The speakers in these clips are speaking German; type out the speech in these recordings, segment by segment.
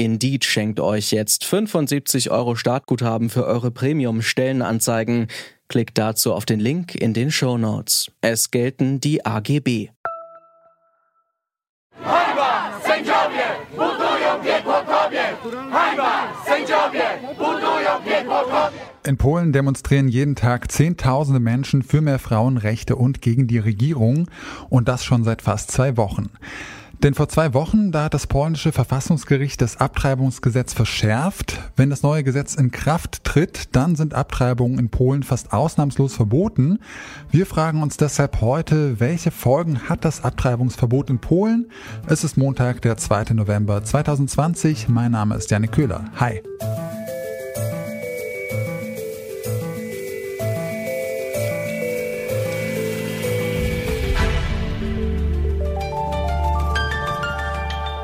Indeed schenkt euch jetzt 75 Euro Startguthaben für eure Premium-Stellenanzeigen. Klickt dazu auf den Link in den Show Notes. Es gelten die AGB. In Polen demonstrieren jeden Tag Zehntausende Menschen für mehr Frauenrechte und gegen die Regierung und das schon seit fast zwei Wochen. Denn vor zwei Wochen, da hat das polnische Verfassungsgericht das Abtreibungsgesetz verschärft. Wenn das neue Gesetz in Kraft tritt, dann sind Abtreibungen in Polen fast ausnahmslos verboten. Wir fragen uns deshalb heute, welche Folgen hat das Abtreibungsverbot in Polen? Es ist Montag, der 2. November 2020. Mein Name ist Janik Köhler. Hi.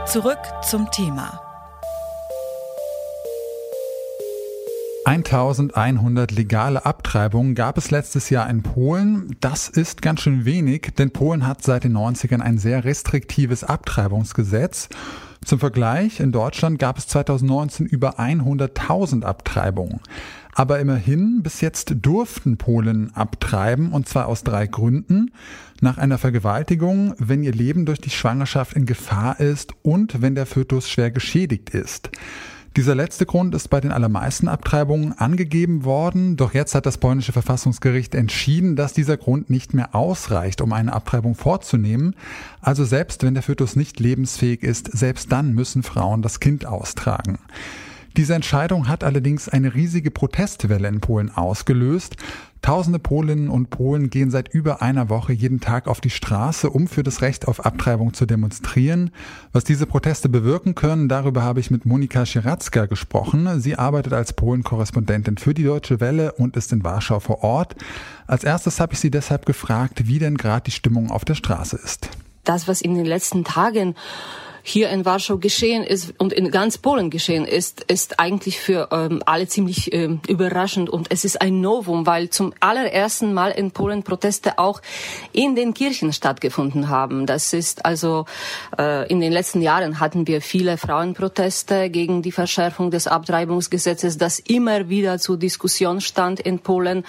Zurück zum Thema. 1100 legale Abtreibungen gab es letztes Jahr in Polen. Das ist ganz schön wenig, denn Polen hat seit den 90ern ein sehr restriktives Abtreibungsgesetz. Zum Vergleich, in Deutschland gab es 2019 über 100.000 Abtreibungen. Aber immerhin, bis jetzt durften Polen abtreiben, und zwar aus drei Gründen. Nach einer Vergewaltigung, wenn ihr Leben durch die Schwangerschaft in Gefahr ist und wenn der Fötus schwer geschädigt ist. Dieser letzte Grund ist bei den allermeisten Abtreibungen angegeben worden, doch jetzt hat das polnische Verfassungsgericht entschieden, dass dieser Grund nicht mehr ausreicht, um eine Abtreibung vorzunehmen. Also selbst wenn der Fötus nicht lebensfähig ist, selbst dann müssen Frauen das Kind austragen. Diese Entscheidung hat allerdings eine riesige Protestwelle in Polen ausgelöst. Tausende Polinnen und Polen gehen seit über einer Woche jeden Tag auf die Straße, um für das Recht auf Abtreibung zu demonstrieren. Was diese Proteste bewirken können, darüber habe ich mit Monika Schiracka gesprochen. Sie arbeitet als Polen-Korrespondentin für die Deutsche Welle und ist in Warschau vor Ort. Als erstes habe ich sie deshalb gefragt, wie denn gerade die Stimmung auf der Straße ist. Das, was in den letzten Tagen hier in Warschau geschehen ist und in ganz Polen geschehen ist, ist eigentlich für ähm, alle ziemlich ähm, überraschend. Und es ist ein Novum, weil zum allerersten Mal in Polen Proteste auch in den Kirchen stattgefunden haben. Das ist also äh, in den letzten Jahren hatten wir viele Frauenproteste gegen die Verschärfung des Abtreibungsgesetzes, das immer wieder zur Diskussion stand in Polen,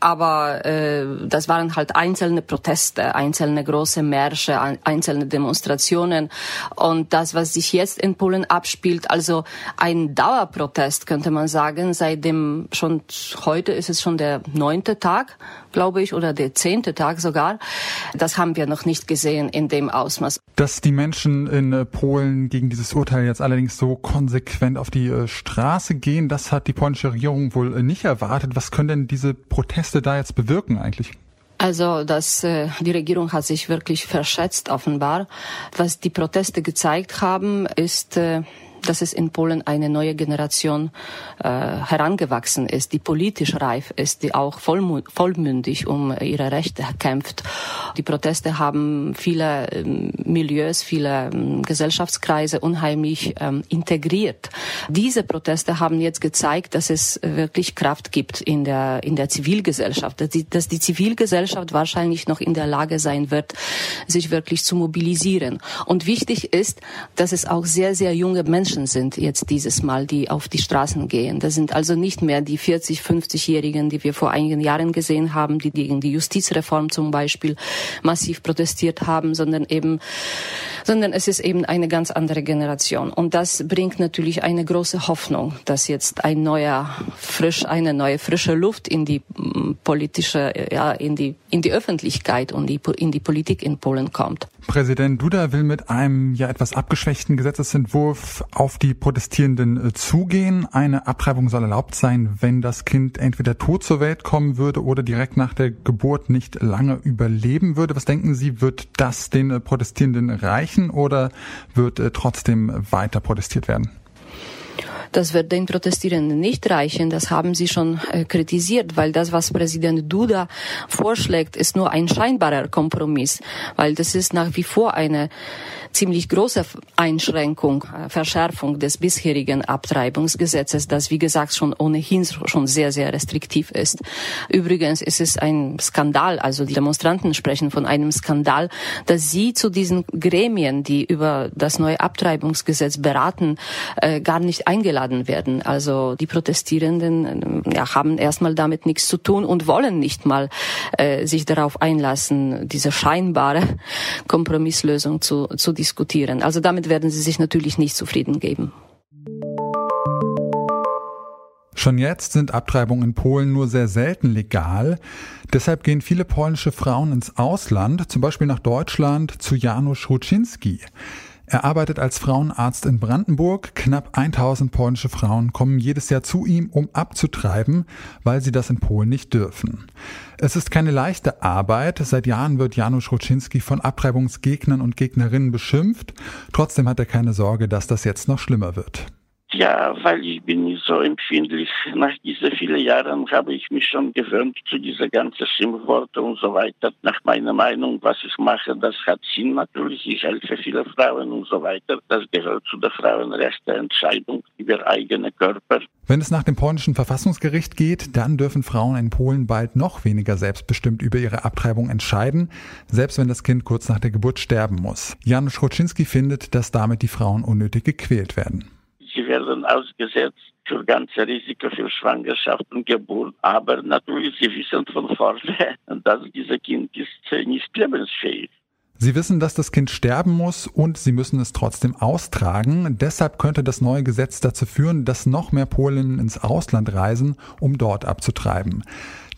aber äh, das waren halt einzelne Proteste, einzelne große Märsche, einzelne Demonstrationen. Und und das, was sich jetzt in Polen abspielt, also ein Dauerprotest, könnte man sagen, seitdem schon heute ist es schon der neunte Tag, glaube ich, oder der zehnte Tag sogar. Das haben wir noch nicht gesehen in dem Ausmaß. Dass die Menschen in äh, Polen gegen dieses Urteil jetzt allerdings so konsequent auf die äh, Straße gehen, das hat die polnische Regierung wohl äh, nicht erwartet. Was können denn diese Proteste da jetzt bewirken eigentlich? Also das, äh, die Regierung hat sich wirklich verschätzt offenbar. Was die Proteste gezeigt haben, ist äh, dass es in Polen eine neue Generation äh, herangewachsen ist, die politisch reif ist, die auch vollmündig um ihre Rechte kämpft. Die Proteste haben viele ähm, Milieus, viele ähm, Gesellschaftskreise unheimlich ähm, integriert. Diese Proteste haben jetzt gezeigt, dass es wirklich Kraft gibt in der, in der Zivilgesellschaft, dass die, dass die Zivilgesellschaft wahrscheinlich noch in der Lage sein wird, sich wirklich zu mobilisieren. Und wichtig ist, dass es auch sehr, sehr junge Menschen Menschen sind jetzt dieses Mal, die auf die Straßen gehen. Das sind also nicht mehr die 40, 50-Jährigen, die wir vor einigen Jahren gesehen haben, die gegen die Justizreform zum Beispiel massiv protestiert haben, sondern eben, sondern es ist eben eine ganz andere Generation. Und das bringt natürlich eine große Hoffnung, dass jetzt ein neuer, frisch, eine neue frische Luft in die mm, politische, ja, in die, in die Öffentlichkeit und die, in die Politik in Polen kommt. Präsident Duda will mit einem ja etwas abgeschwächten Gesetzesentwurf auf die Protestierenden äh, zugehen. Eine Abtreibung soll erlaubt sein, wenn das Kind entweder tot zur Welt kommen würde oder direkt nach der Geburt nicht lange überleben würde. Was denken Sie, wird das den äh, Protestierenden reichen oder wird äh, trotzdem weiter protestiert werden? Das wird den Protestierenden nicht reichen. Das haben sie schon äh, kritisiert, weil das, was Präsident Duda vorschlägt, ist nur ein scheinbarer Kompromiss, weil das ist nach wie vor eine ziemlich große Einschränkung, äh, Verschärfung des bisherigen Abtreibungsgesetzes, das wie gesagt schon ohnehin schon sehr, sehr restriktiv ist. Übrigens ist es ein Skandal, also die Demonstranten sprechen von einem Skandal, dass sie zu diesen Gremien, die über das neue Abtreibungsgesetz beraten, äh, gar nicht eingeladen werden. Also die Protestierenden äh, ja, haben erstmal damit nichts zu tun und wollen nicht mal äh, sich darauf einlassen, diese scheinbare Kompromisslösung zu, zu diskutieren. Also damit werden sie sich natürlich nicht zufrieden geben. Schon jetzt sind Abtreibungen in Polen nur sehr selten legal. Deshalb gehen viele polnische Frauen ins Ausland, zum Beispiel nach Deutschland, zu Janusz Ruczynski. Er arbeitet als Frauenarzt in Brandenburg. Knapp 1000 polnische Frauen kommen jedes Jahr zu ihm, um abzutreiben, weil sie das in Polen nicht dürfen. Es ist keine leichte Arbeit. Seit Jahren wird Janusz Ruczynski von Abtreibungsgegnern und Gegnerinnen beschimpft. Trotzdem hat er keine Sorge, dass das jetzt noch schlimmer wird. Ja, weil ich bin nicht so empfindlich. Nach diesen vielen Jahren habe ich mich schon gewöhnt zu dieser ganzen Schimpfworte und so weiter. Nach meiner Meinung, was ich mache, das hat Sinn natürlich. Ich helfe viele Frauen und so weiter. Das gehört zu der Frauenrechteentscheidung über eigene Körper. Wenn es nach dem polnischen Verfassungsgericht geht, dann dürfen Frauen in Polen bald noch weniger selbstbestimmt über ihre Abtreibung entscheiden, selbst wenn das Kind kurz nach der Geburt sterben muss. Janusz Ruczynski findet, dass damit die Frauen unnötig gequält werden. Ausgesetzt für ganze Risiko für Schwangerschaft und Geburt. Aber natürlich, sie wissen von vorne, dass dieses Kind ist nicht lebensfähig. Sie wissen, dass das Kind sterben muss und sie müssen es trotzdem austragen. Deshalb könnte das neue Gesetz dazu führen, dass noch mehr Polen ins Ausland reisen, um dort abzutreiben.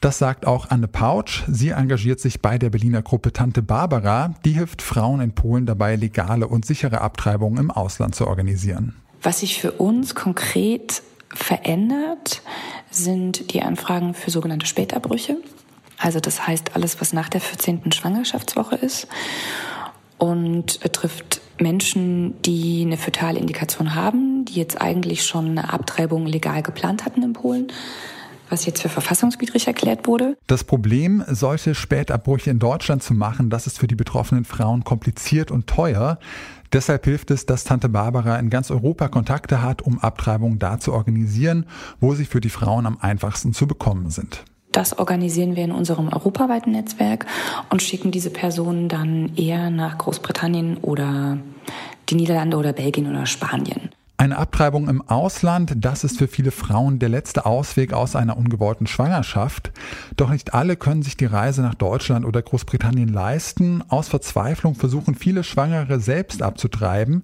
Das sagt auch Anne Pautsch. Sie engagiert sich bei der Berliner Gruppe Tante Barbara. Die hilft Frauen in Polen dabei, legale und sichere Abtreibungen im Ausland zu organisieren. Was sich für uns konkret verändert, sind die Anfragen für sogenannte Spätabbrüche. Also das heißt alles, was nach der 14. Schwangerschaftswoche ist und betrifft Menschen, die eine fötale Indikation haben, die jetzt eigentlich schon eine Abtreibung legal geplant hatten in Polen, was jetzt für verfassungswidrig erklärt wurde. Das Problem, solche Spätabbrüche in Deutschland zu machen, das ist für die betroffenen Frauen kompliziert und teuer. Deshalb hilft es, dass Tante Barbara in ganz Europa Kontakte hat, um Abtreibungen da zu organisieren, wo sie für die Frauen am einfachsten zu bekommen sind. Das organisieren wir in unserem europaweiten Netzwerk und schicken diese Personen dann eher nach Großbritannien oder die Niederlande oder Belgien oder Spanien. Eine Abtreibung im Ausland, das ist für viele Frauen der letzte Ausweg aus einer ungewollten Schwangerschaft. Doch nicht alle können sich die Reise nach Deutschland oder Großbritannien leisten. Aus Verzweiflung versuchen viele Schwangere selbst abzutreiben.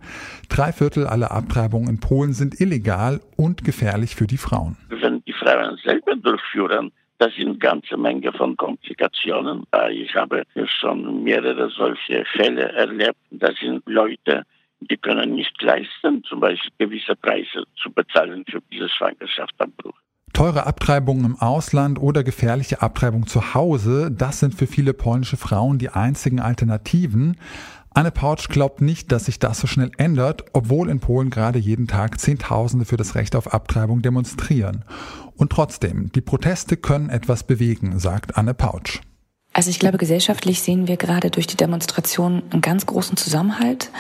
Drei Viertel aller Abtreibungen in Polen sind illegal und gefährlich für die Frauen. Wenn die Frauen selber durchführen, das sind ganze Menge von Komplikationen. Ich habe schon mehrere solche Fälle erlebt. Das sind Leute, die können nicht leisten, zum Beispiel gewisse Preise zu bezahlen für diese Schwangerschaftsabbruch. Teure Abtreibungen im Ausland oder gefährliche Abtreibung zu Hause, das sind für viele polnische Frauen die einzigen Alternativen. Anne Pautsch glaubt nicht, dass sich das so schnell ändert, obwohl in Polen gerade jeden Tag Zehntausende für das Recht auf Abtreibung demonstrieren. Und trotzdem, die Proteste können etwas bewegen, sagt Anne Pautsch. Also ich glaube, gesellschaftlich sehen wir gerade durch die Demonstration einen ganz großen Zusammenhalt,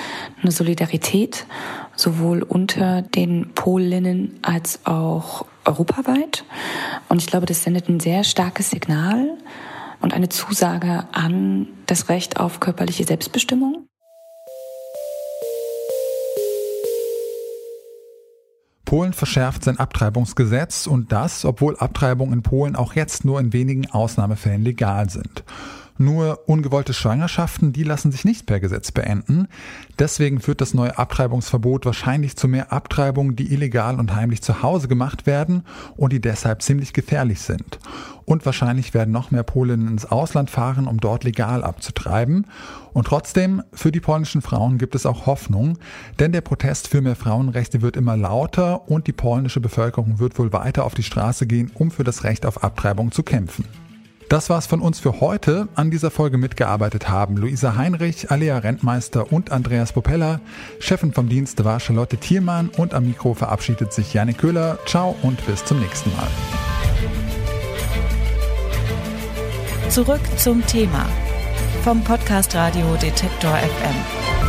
eine Solidarität, sowohl unter den Polinnen als auch europaweit. Und ich glaube, das sendet ein sehr starkes Signal und eine Zusage an das Recht auf körperliche Selbstbestimmung. Polen verschärft sein Abtreibungsgesetz und das, obwohl Abtreibungen in Polen auch jetzt nur in wenigen Ausnahmefällen legal sind. Nur ungewollte Schwangerschaften, die lassen sich nicht per Gesetz beenden. Deswegen führt das neue Abtreibungsverbot wahrscheinlich zu mehr Abtreibungen, die illegal und heimlich zu Hause gemacht werden und die deshalb ziemlich gefährlich sind. Und wahrscheinlich werden noch mehr Polinnen ins Ausland fahren, um dort legal abzutreiben. Und trotzdem, für die polnischen Frauen gibt es auch Hoffnung, denn der Protest für mehr Frauenrechte wird immer lauter und die polnische Bevölkerung wird wohl weiter auf die Straße gehen, um für das Recht auf Abtreibung zu kämpfen. Das war's von uns für heute. An dieser Folge mitgearbeitet haben Luisa Heinrich, Alea Rentmeister und Andreas Popella. Chefin vom Dienst war Charlotte Thielmann und am Mikro verabschiedet sich Janik Köhler. Ciao und bis zum nächsten Mal. Zurück zum Thema vom Podcast Radio Detektor FM.